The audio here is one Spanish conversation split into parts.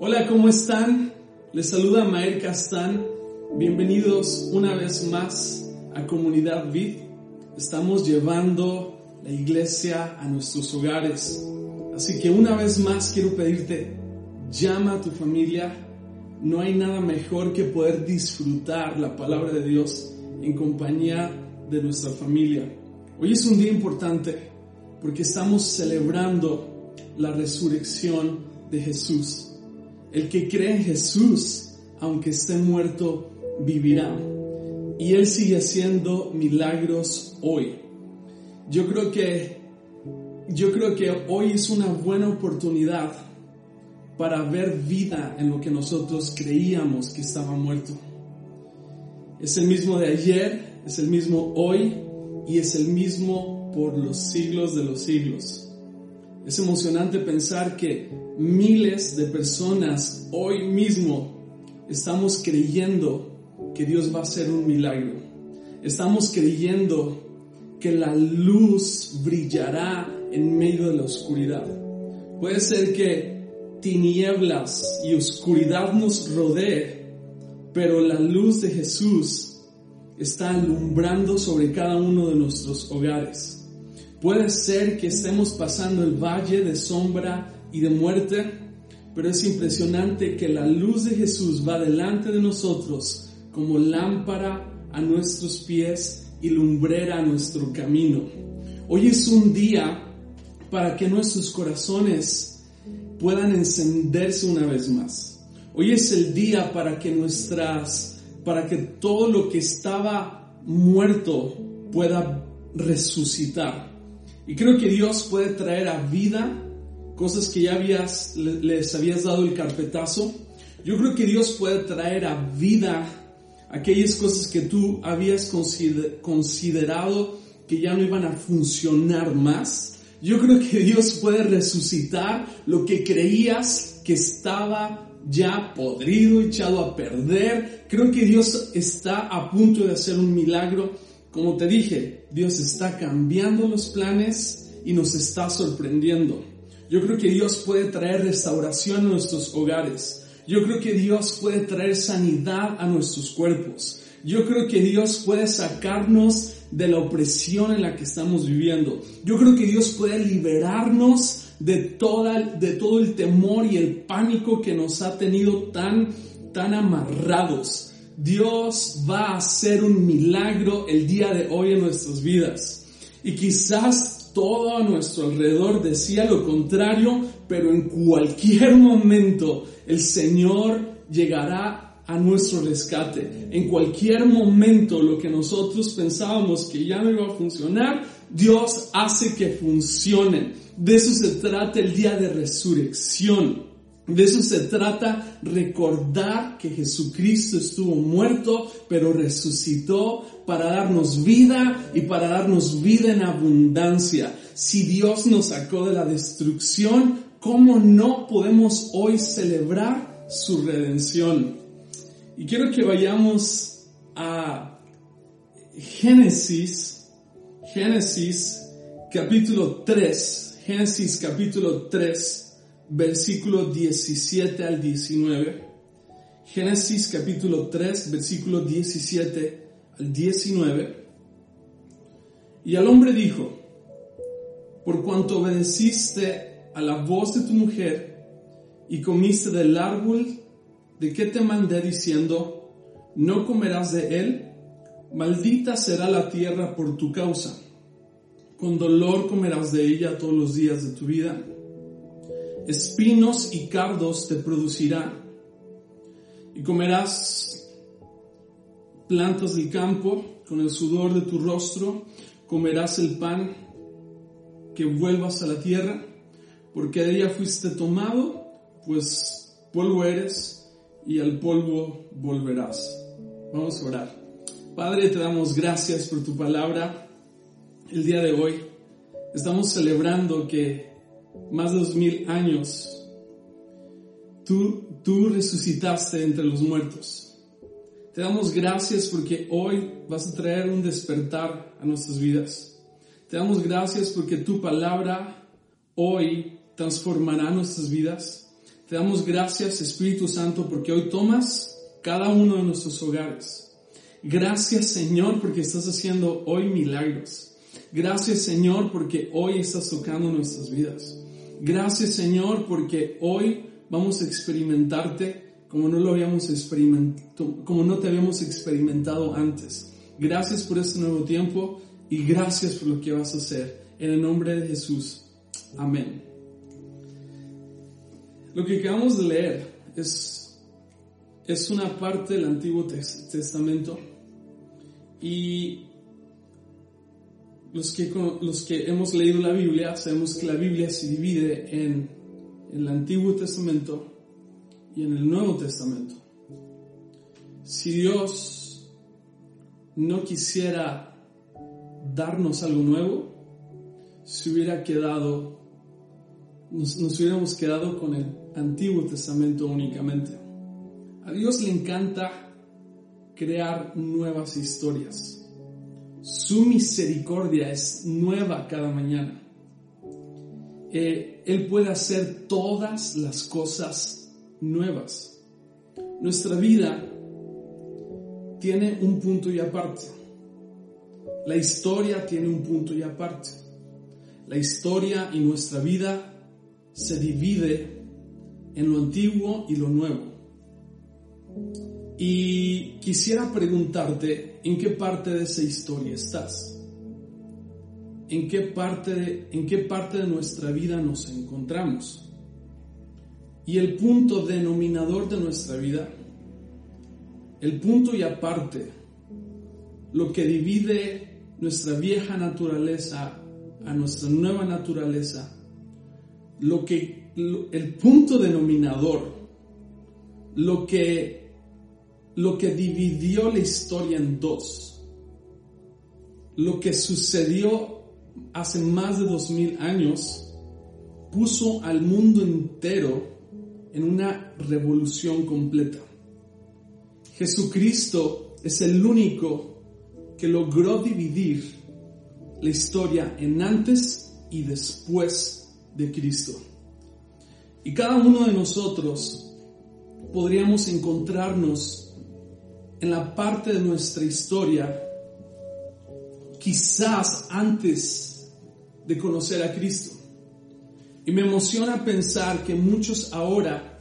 Hola, ¿cómo están? Les saluda Maer Castán. Bienvenidos una vez más a Comunidad Vid. Estamos llevando la iglesia a nuestros hogares. Así que una vez más quiero pedirte, llama a tu familia. No hay nada mejor que poder disfrutar la palabra de Dios en compañía de nuestra familia. Hoy es un día importante porque estamos celebrando la resurrección de Jesús. El que cree en Jesús, aunque esté muerto, vivirá. Y Él sigue haciendo milagros hoy. Yo creo que, yo creo que hoy es una buena oportunidad para ver vida en lo que nosotros creíamos que estaba muerto. Es el mismo de ayer, es el mismo hoy y es el mismo por los siglos de los siglos. Es emocionante pensar que miles de personas hoy mismo estamos creyendo que Dios va a hacer un milagro. Estamos creyendo que la luz brillará en medio de la oscuridad. Puede ser que tinieblas y oscuridad nos rodee, pero la luz de Jesús está alumbrando sobre cada uno de nuestros hogares. Puede ser que estemos pasando el valle de sombra y de muerte, pero es impresionante que la luz de Jesús va delante de nosotros como lámpara a nuestros pies y lumbrera a nuestro camino. Hoy es un día para que nuestros corazones puedan encenderse una vez más. Hoy es el día para que nuestras, para que todo lo que estaba muerto pueda resucitar. Y creo que Dios puede traer a vida cosas que ya habías, les habías dado el carpetazo. Yo creo que Dios puede traer a vida aquellas cosas que tú habías considerado que ya no iban a funcionar más. Yo creo que Dios puede resucitar lo que creías que estaba ya podrido, echado a perder. Creo que Dios está a punto de hacer un milagro. Como te dije, Dios está cambiando los planes y nos está sorprendiendo. Yo creo que Dios puede traer restauración a nuestros hogares. Yo creo que Dios puede traer sanidad a nuestros cuerpos. Yo creo que Dios puede sacarnos de la opresión en la que estamos viviendo. Yo creo que Dios puede liberarnos de, toda, de todo el temor y el pánico que nos ha tenido tan, tan amarrados. Dios va a hacer un milagro el día de hoy en nuestras vidas. Y quizás todo a nuestro alrededor decía lo contrario, pero en cualquier momento el Señor llegará a nuestro rescate. En cualquier momento lo que nosotros pensábamos que ya no iba a funcionar, Dios hace que funcione. De eso se trata el día de resurrección. De eso se trata recordar que Jesucristo estuvo muerto, pero resucitó para darnos vida y para darnos vida en abundancia. Si Dios nos sacó de la destrucción, ¿cómo no podemos hoy celebrar su redención? Y quiero que vayamos a Génesis, Génesis capítulo 3, Génesis capítulo 3, versículo 17 al 19. Génesis capítulo 3, versículo 17 al 19. Y al hombre dijo, por cuanto obedeciste a la voz de tu mujer y comiste del árbol ¿de qué te mandé diciendo, no comerás de él? Maldita será la tierra por tu causa. Con dolor comerás de ella todos los días de tu vida. Espinos y cardos te producirá. Y comerás plantas del campo con el sudor de tu rostro. Comerás el pan que vuelvas a la tierra, porque de ella fuiste tomado, pues polvo eres y al polvo volverás. Vamos a orar. Padre, te damos gracias por tu palabra. El día de hoy estamos celebrando que más de dos mil años tú, tú resucitaste entre los muertos. Te damos gracias porque hoy vas a traer un despertar a nuestras vidas. Te damos gracias porque tu palabra hoy transformará nuestras vidas. Te damos gracias, Espíritu Santo, porque hoy tomas cada uno de nuestros hogares. Gracias, Señor, porque estás haciendo hoy milagros. Gracias, Señor, porque hoy estás tocando nuestras vidas. Gracias, Señor, porque hoy vamos a experimentarte como no lo habíamos experimentado, como no te habíamos experimentado antes. Gracias por este nuevo tiempo y gracias por lo que vas a hacer. En el nombre de Jesús. Amén. Lo que acabamos de leer es, es una parte del Antiguo Testamento y los que, los que hemos leído la Biblia sabemos que la Biblia se divide en, el Antiguo Testamento y en el Nuevo Testamento. Si Dios no quisiera darnos algo nuevo, se hubiera quedado, nos, nos hubiéramos quedado con el Antiguo Testamento únicamente. A Dios le encanta crear nuevas historias. Su misericordia es nueva cada mañana. Eh, él puede hacer todas las cosas nuevas. Nuestra vida tiene un punto y aparte. La historia tiene un punto y aparte. La historia y nuestra vida se divide en lo antiguo y lo nuevo. Y quisiera preguntarte en qué parte de esa historia estás. ¿En qué parte de, en qué parte de nuestra vida nos encontramos? Y el punto denominador de nuestra vida, el punto y aparte, lo que divide nuestra vieja naturaleza a nuestra nueva naturaleza, lo que el punto denominador, lo que, lo que dividió la historia en dos, lo que sucedió hace más de dos mil años, puso al mundo entero en una revolución completa. Jesucristo es el único que logró dividir la historia en antes y después de Cristo. Y cada uno de nosotros podríamos encontrarnos en la parte de nuestra historia, quizás antes de conocer a Cristo. Y me emociona pensar que muchos ahora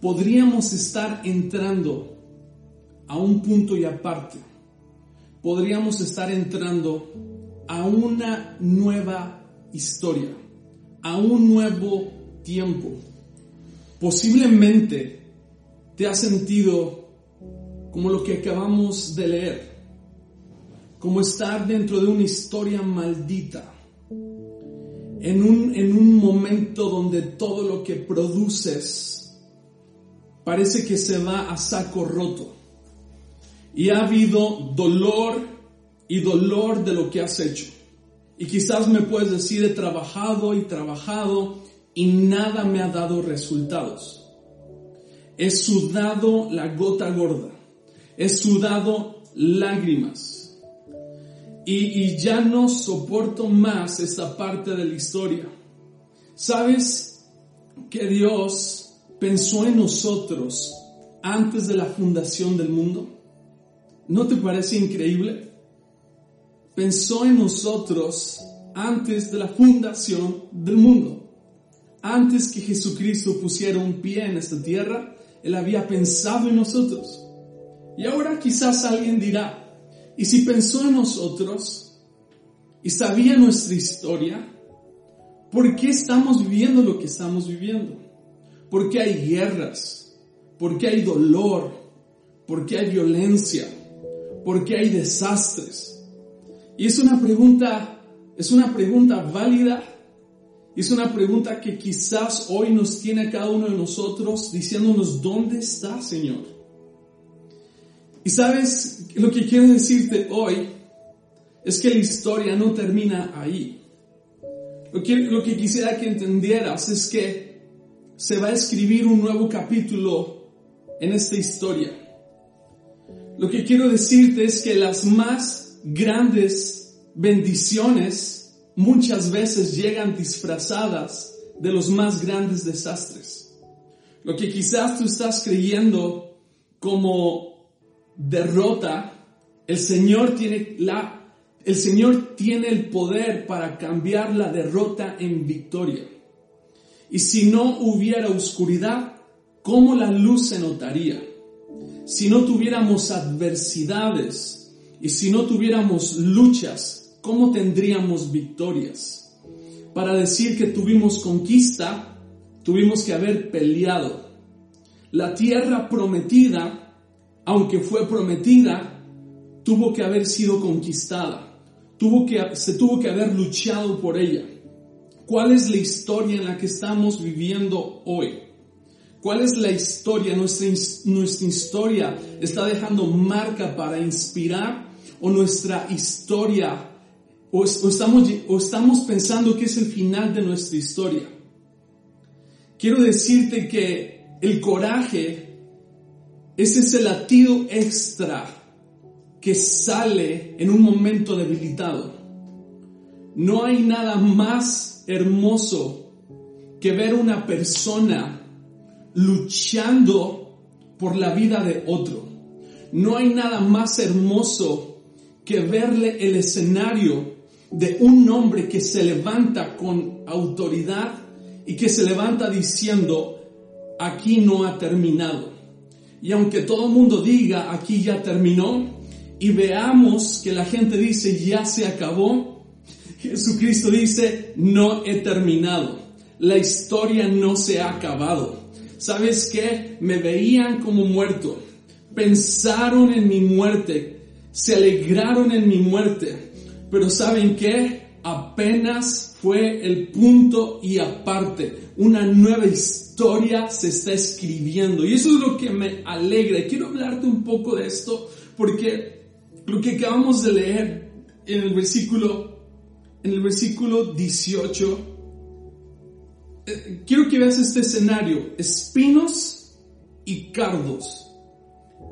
podríamos estar entrando a un punto y aparte. Podríamos estar entrando a una nueva historia, a un nuevo tiempo. Posiblemente te has sentido como lo que acabamos de leer, como estar dentro de una historia maldita, en un, en un momento donde todo lo que produces parece que se va a saco roto. Y ha habido dolor y dolor de lo que has hecho. Y quizás me puedes decir, he trabajado y trabajado y nada me ha dado resultados. He sudado la gota gorda, he sudado lágrimas y, ya no soporto más esta parte de la historia. ¿Sabes que Dios pensó en nosotros antes de la fundación del mundo? ¿No te parece increíble? Pensó en nosotros antes de la fundación del mundo. Antes que Jesucristo pusiera un pie en esta tierra, Él había pensado en nosotros. Y ahora quizás alguien dirá, ¿y si pensó en nosotros y sabía nuestra historia? ¿Por qué estamos viviendo lo que estamos viviendo? ¿Por qué hay guerras? ¿Por qué hay dolor? ¿Por qué hay violencia? ¿Por qué hay desastres? Y es una pregunta, es una pregunta válida es una pregunta que quizás hoy nos tiene cada uno de nosotros diciéndonos, ¿dónde está, Señor? Y sabes, lo que quiero decirte hoy es que la historia no termina ahí. Lo que, lo que quisiera que entendieras es que se va a escribir un nuevo capítulo en esta historia. Lo que quiero decirte es que las más grandes bendiciones muchas veces llegan disfrazadas de los más grandes desastres. lo que quizás tú estás creyendo como derrota, el Señor tiene la, el Señor tiene el poder para cambiar la derrota en victoria. Y si no hubiera oscuridad, ¿cómo la luz se notaría? Si no tuviéramos adversidades y si no tuviéramos luchas, ¿cómo tendríamos victorias? Para decir que tuvimos conquista, tuvimos que haber peleado. La tierra prometida, aunque fue prometida, tuvo que haber sido conquistada. Tuvo que, se tuvo que haber luchado por ella. ¿Cuál es la historia en la que estamos viviendo hoy? ¿Cuál es la historia? Nuestra, nuestra historia está dejando marca para inspirar o nuestra historia o, estamos, o estamos pensando que es el final de nuestra historia. Quiero decirte que el coraje es ese latido extra que sale en un momento debilitado. No hay nada más hermoso que ver una persona luchando por la vida de otro. No hay nada más hermoso que verle el escenario de un hombre que se levanta con autoridad y que se levanta diciendo, aquí no ha terminado. Y aunque todo el mundo diga, aquí ya terminó, y veamos que la gente dice, ya se acabó, Jesucristo dice, no he terminado. La historia no se ha acabado. ¿Sabes qué? Me veían como muerto. Pensaron en mi muerte. Se alegraron en mi muerte. Pero ¿saben qué? Apenas fue el punto y aparte. Una nueva historia se está escribiendo. Y eso es lo que me alegra. quiero hablarte un poco de esto porque lo que acabamos de leer en el versículo en el versículo 18, eh, quiero que veas este escenario, espinos y cardos.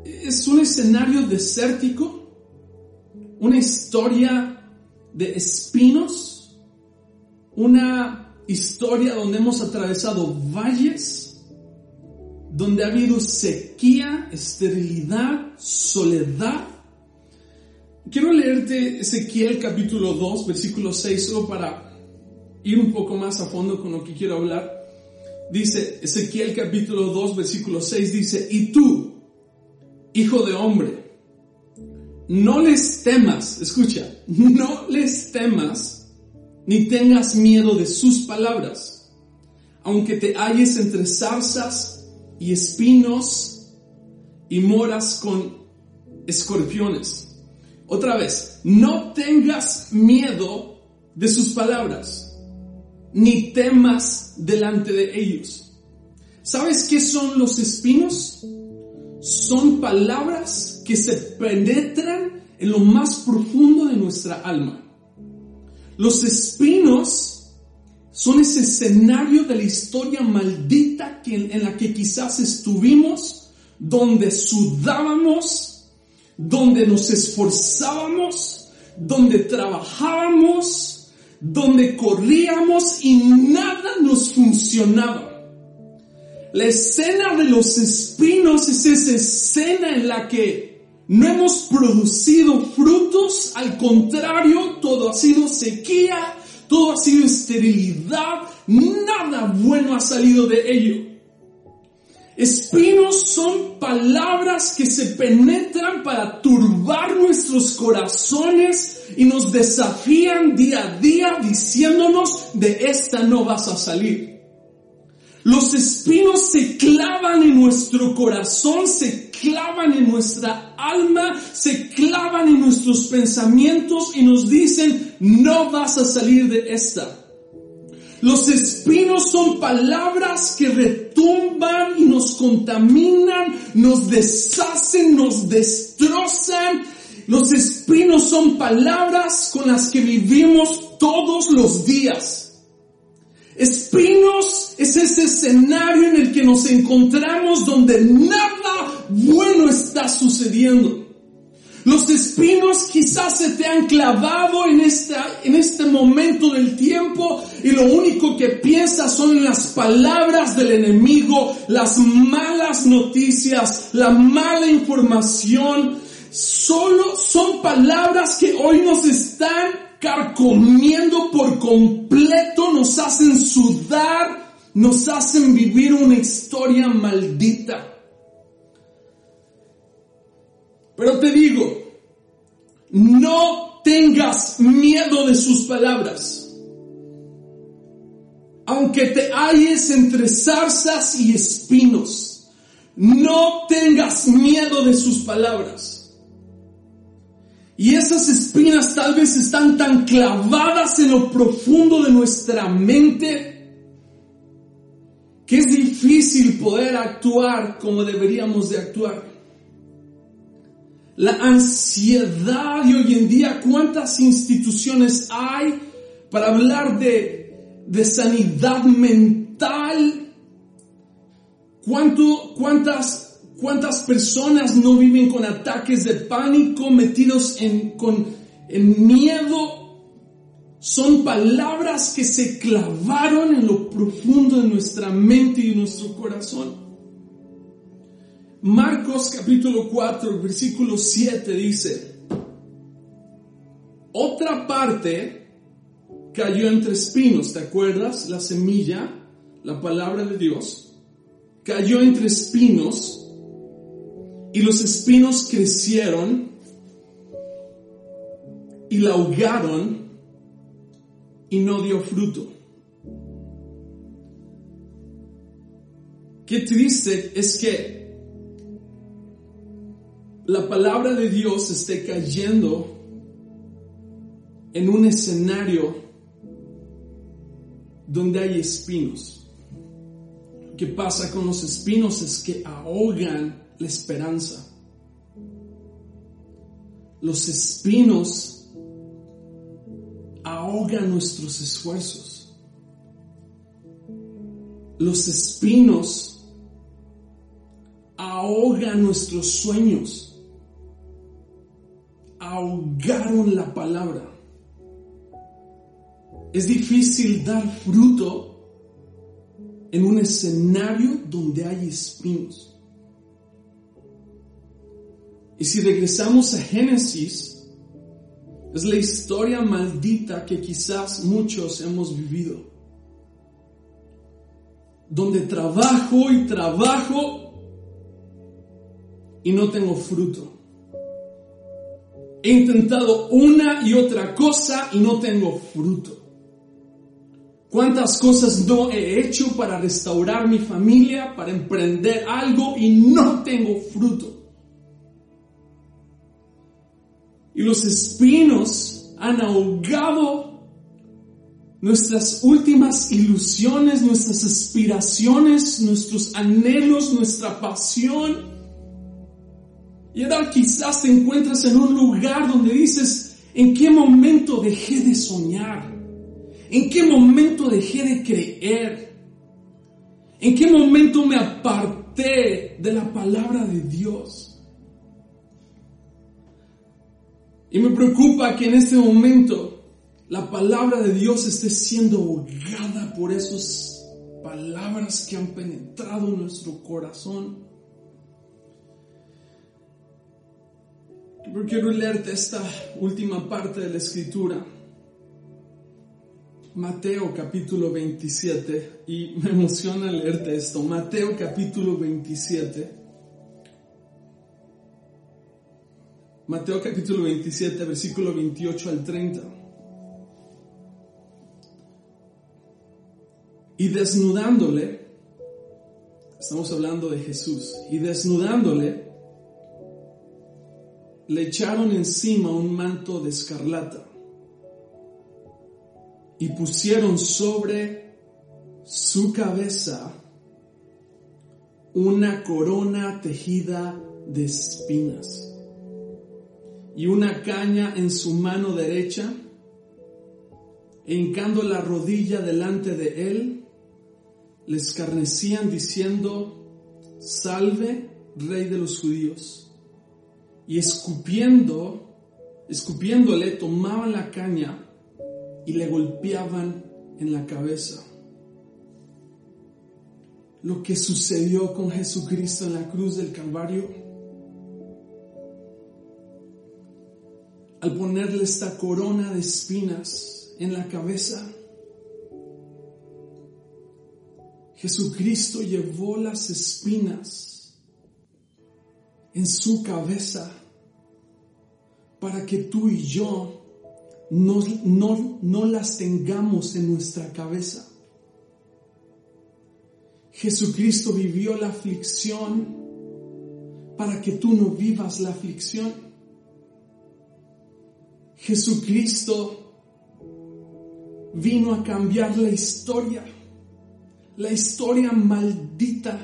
Es un escenario desértico, una historia de espinos, una historia donde hemos atravesado valles, donde ha habido sequía, esterilidad, soledad, Quiero leerte Ezequiel capítulo 2, versículo 6, solo para ir un poco más a fondo con lo que quiero hablar. Dice Ezequiel capítulo 2, versículo 6, dice, y tú, hijo de hombre, no les temas, escucha, no les temas, ni tengas miedo de sus palabras, aunque te halles entre zarzas y espinos y moras con escorpiones. Otra vez, no tengas miedo de sus palabras, ni temas delante de ellos. ¿Sabes qué son los espinos? Son palabras que se penetran en lo más profundo de nuestra alma. Los espinos son ese escenario de la historia maldita en la que quizás estuvimos, donde sudábamos, donde nos esforzábamos, donde trabajábamos, donde corríamos y nada nos funcionaba. La escena de los espinos es esa escena en la que no hemos producido frutos, al contrario, todo ha sido sequía, todo ha sido esterilidad, nada bueno ha salido de ello. Espinos son palabras que se penetran para turbar nuestros corazones y nos desafían día a día diciéndonos de esta no vas a salir. Los espinos se clavan en nuestro corazón, se clavan en nuestra alma, se clavan en nuestros pensamientos y nos dicen no vas a salir de esta. Los espinos son palabras que retumban y nos contaminan, nos deshacen, nos destrozan. Los espinos son palabras con las que vivimos todos los días. Espinos es ese escenario en el que nos encontramos donde nada bueno está sucediendo Los espinos quizás se te han clavado en, esta, en este momento del tiempo y lo único que piensas son las palabras del enemigo, las malas noticias, la mala información. Solo son palabras que hoy nos están carcomiendo por completo, nos hacen sudar, nos hacen vivir una historia maldita. Pero te digo, no tengas miedo de sus palabras. Aunque te halles entre zarzas y espinos, no tengas miedo de sus palabras. Y esas espinas tal vez están tan clavadas en lo profundo de nuestra mente que es difícil poder actuar como deberíamos de actuar la ansiedad y hoy en día cuántas instituciones hay para hablar de, de sanidad mental. ¿Cuánto, cuántas, ¿Cuántas personas no viven con ataques de pánico, metidos en, con, en miedo? Son palabras que se clavaron en lo profundo de nuestra mente y de nuestro corazón. Marcos capítulo 4, versículo 7 dice, otra parte cayó entre espinos, ¿te acuerdas? La semilla, la palabra de Dios, cayó entre espinos y los espinos crecieron y la ahogaron y no dio fruto. Qué triste es que la palabra de Dios esté cayendo en un escenario donde hay espinos. Lo que pasa con los espinos es que ahogan la esperanza. Los espinos ahogan nuestros esfuerzos. Los espinos ahogan nuestros sueños ahogaron la palabra. Es difícil dar fruto en un escenario donde hay espinos. Y si regresamos a Génesis, es la historia maldita que quizás muchos hemos vivido. Donde trabajo y trabajo y no tengo fruto. He intentado una y otra cosa y no tengo fruto. ¿Cuántas cosas no he hecho para restaurar mi familia, para emprender algo y no tengo fruto? Y los espinos han ahogado nuestras últimas ilusiones, nuestras aspiraciones, nuestros anhelos, nuestra pasión y ahora quizás te encuentras en un lugar donde dices, ¿en qué momento dejé de soñar? ¿En qué momento dejé de creer? ¿En qué momento me aparté de la palabra de Dios? Y me preocupa que en este momento la palabra de Dios esté siendo ahogada por esas palabras que han penetrado en nuestro corazón. quiero leerte esta última parte de la escritura. Mateo capítulo 27, y me emociona leerte esto. Mateo capítulo 27. Mateo capítulo 27, versículo 28 al 30. Y desnudándole, estamos hablando de Jesús, y desnudándole, le echaron encima un manto de escarlata y pusieron sobre su cabeza una corona tejida de espinas y una caña en su mano derecha, e hincando la rodilla delante de él, le escarnecían diciendo, salve, rey de los judíos. y escupiendo, escupiéndole, tomaban la caña y le golpeaban en la cabeza. Lo que sucedió con Jesucristo en la cruz del Calvario, al ponerle esta corona de espinas en la cabeza, Jesucristo llevó las espinas en su cabeza para que tú y yo no, no, las tengamos en nuestra cabeza. Jesucristo vivió la aflicción para que tú no vivas la aflicción. Jesucristo vino a cambiar la historia la historia maldita.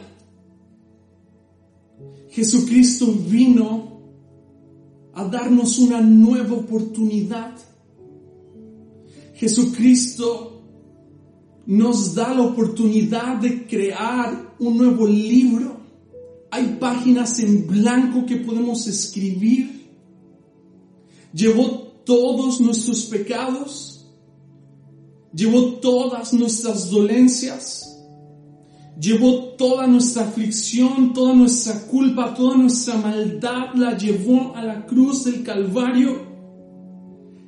Jesucristo vino a darnos una nueva oportunidad. Jesucristo nos da la oportunidad de crear un nuevo libro. Hay páginas en blanco que podemos escribir. Llevó todos nuestros pecados. Llevó todas nuestras dolencias llevó toda nuestra aflicción, toda nuestra culpa, toda nuestra maldad, la llevó a la cruz del Calvario.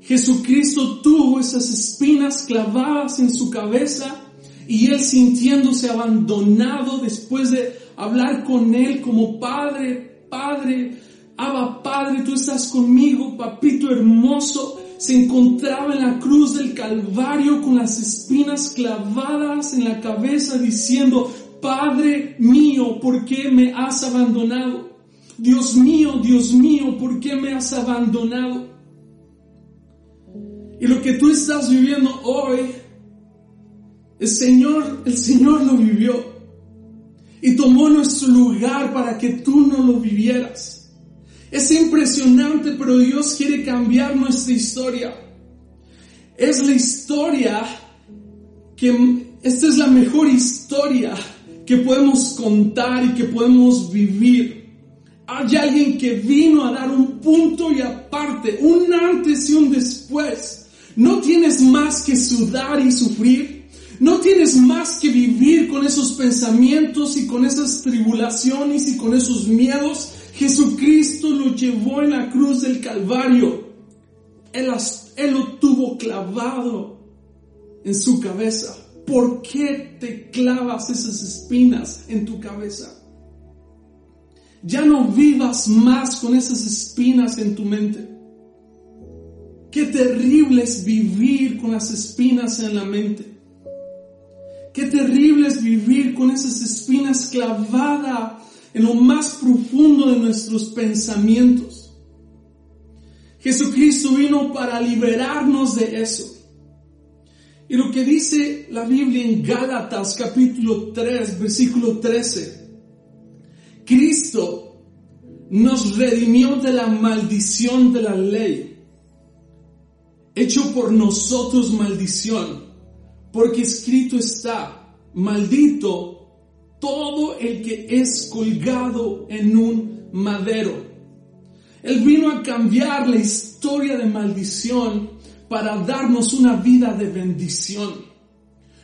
Jesucristo tuvo esas espinas clavadas en su cabeza y él sintiéndose abandonado después de hablar con él como Padre, Padre, Abba Padre, tú estás conmigo, papito hermoso, se encontraba en la cruz del Calvario con las espinas clavadas en la cabeza diciendo, Padre mío, ¿por qué me has abandonado? Dios mío, Dios mío, ¿por qué me has abandonado? Y lo que tú estás viviendo hoy, el Señor, el Señor lo vivió y tomó nuestro lugar para que tú no lo vivieras. Es impresionante, pero Dios quiere cambiar nuestra historia. Es la historia que, esta es la mejor historia que podemos contar y que podemos vivir. Hay alguien que vino a dar un punto y aparte, un antes y un después. No tienes más que sudar y sufrir. No tienes más que vivir con esos pensamientos y con esas tribulaciones y con esos miedos. Jesucristo lo llevó en la cruz del Calvario. Él, lo tuvo clavado en su cabeza. ¿Por qué te clavas esas espinas en tu cabeza? Ya no vivas más con esas espinas en tu mente. Qué terrible es vivir con las espinas en la mente. Qué terrible es vivir con esas espinas clavadas en lo más profundo de nuestros pensamientos. Jesucristo vino para liberarnos de eso. Y lo que dice la Biblia en Gálatas capítulo 3, versículo 13, Cristo nos redimió de la maldición de la ley, hecho por nosotros maldición, porque escrito está, maldito todo el que es colgado en un madero. Él vino a cambiar la historia de maldición para darnos una vida de bendición.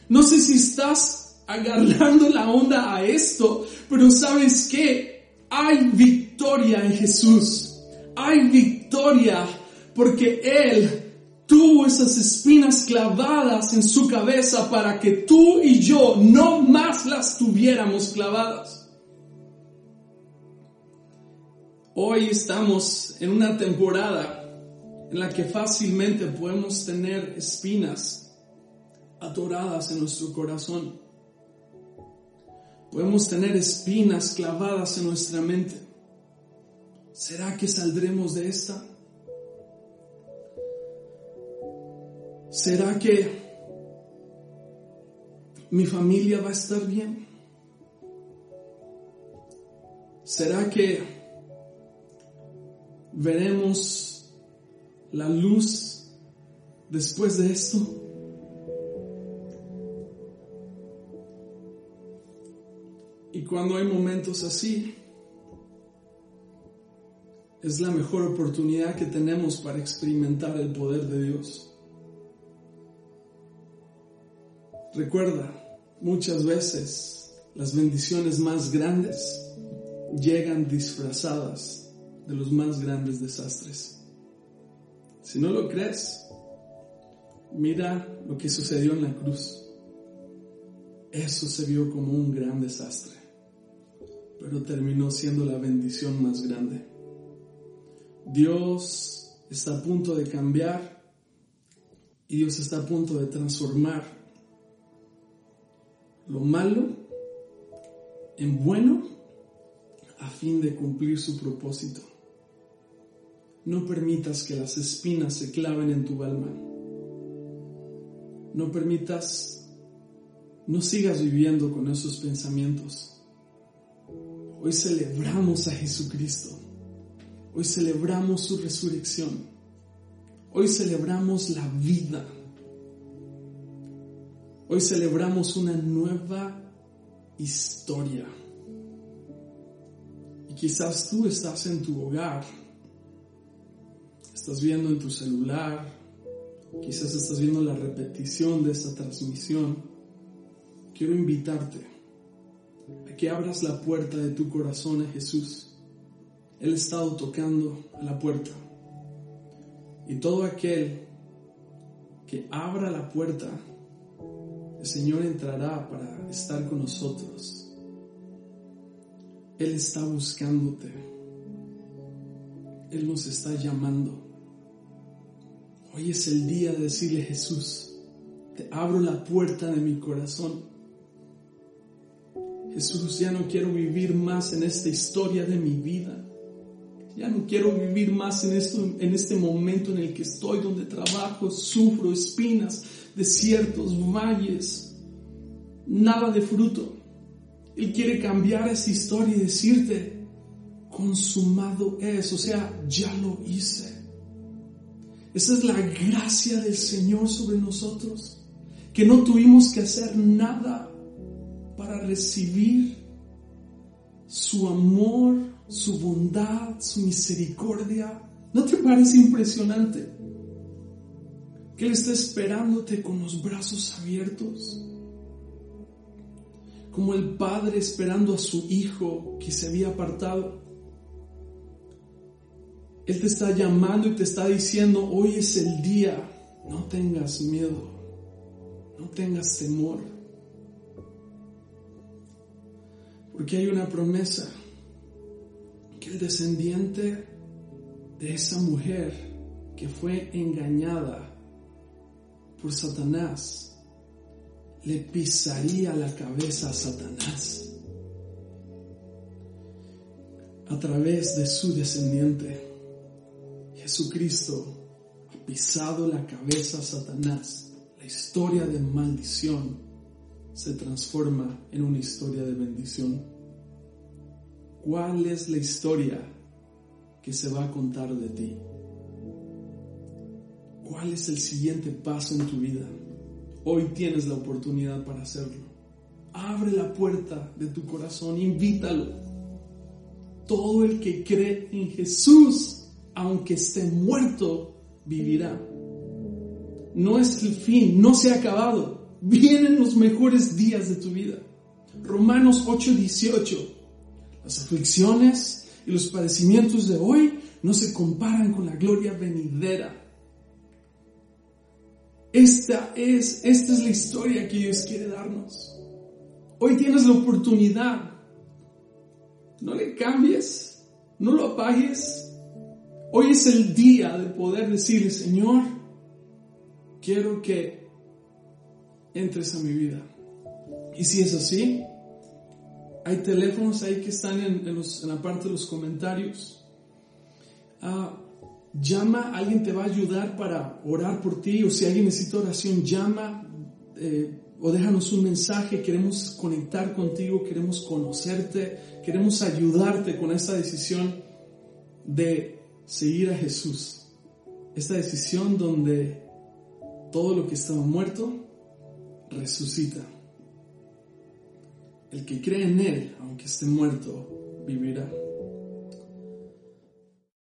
No sé si estás agarrando la onda a esto, pero sabes que hay victoria en Jesús. Hay victoria porque Él tuvo esas espinas clavadas en su cabeza para que tú y yo no más las tuviéramos clavadas. Hoy estamos en una temporada en la que fácilmente podemos tener espinas atoradas en nuestro corazón. Podemos tener espinas clavadas en nuestra mente. ¿Será que saldremos de esta? ¿Será que mi familia va a estar bien? ¿Será que veremos la luz después de esto? Y cuando hay momentos así, es la mejor oportunidad que tenemos para experimentar el poder de Dios. Recuerda, muchas veces las bendiciones más grandes llegan disfrazadas de los más grandes desastres. Si no lo crees, mira lo que sucedió en la cruz. Eso se vio como un gran desastre, pero terminó siendo la bendición más grande. Dios está a punto de cambiar y Dios está a punto de transformar lo malo en bueno a fin de cumplir su propósito. No permitas que las espinas se claven en tu alma. No permitas, no sigas viviendo con esos pensamientos. Hoy celebramos a Jesucristo. Hoy celebramos su resurrección. Hoy celebramos la vida. Hoy celebramos una nueva historia. Y quizás tú estás en tu hogar, estás viendo en tu celular, quizás estás viendo la repetición de esta transmisión. Quiero invitarte a que abras la puerta de tu corazón a Jesús él ha estado tocando a la puerta. Y todo aquel que abra la puerta, el Señor entrará para estar con nosotros. Él está buscándote. Él nos está llamando. Hoy es el día de decirle Jesús, te abro la puerta de mi corazón. Jesús, ya no quiero vivir más en esta historia de mi vida. Ya no quiero vivir más en, esto, en este momento en el que estoy, donde trabajo, sufro espinas, desiertos, valles, nada de fruto. Él quiere cambiar esa historia y decirte, consumado es, o sea, ya lo hice. Esa es la gracia del Señor sobre nosotros, que no tuvimos que hacer nada para recibir su amor, su bondad, su misericordia. ¿No te parece impresionante? Que Él está esperándote con los brazos abiertos. Como el padre esperando a su hijo que se había apartado. Él te está llamando y te está diciendo, hoy es el día, no tengas miedo, no tengas temor. Porque hay una promesa que el descendiente de esa mujer que fue engañada por Satanás le pisaría la cabeza a Satanás a través de su descendiente. Jesucristo ha pisado la cabeza a Satanás. La historia de maldición se transforma en una historia de bendición. ¿Cuál es la historia que se va a contar de ti? ¿Cuál es el siguiente paso en tu vida? Hoy tienes la oportunidad para hacerlo. Abre la puerta de tu corazón, invítalo. Todo el que cree en Jesús, aunque esté muerto, vivirá. No es el fin, no se ha acabado. Vienen los mejores días de tu vida. Romanos 8:18 las aflicciones y los padecimientos de hoy no se comparan con la gloria venidera. Esta es, esta es la historia que Dios quiere darnos. Hoy tienes la oportunidad. No le cambies, no lo apagues. Hoy es el día de poder decirle, Señor, quiero que entres a mi vida. Y si es así, hay teléfonos ahí que están en, la parte de los comentarios. Ah, llama, alguien te va a ayudar para orar por ti o si alguien necesita oración, llama eh, o déjanos un mensaje. Queremos conectar contigo, queremos conocerte, queremos ayudarte con esta decisión de seguir a Jesús. Esta decisión donde todo lo que estaba muerto resucita. El que cree en Él, aunque esté muerto, vivirá.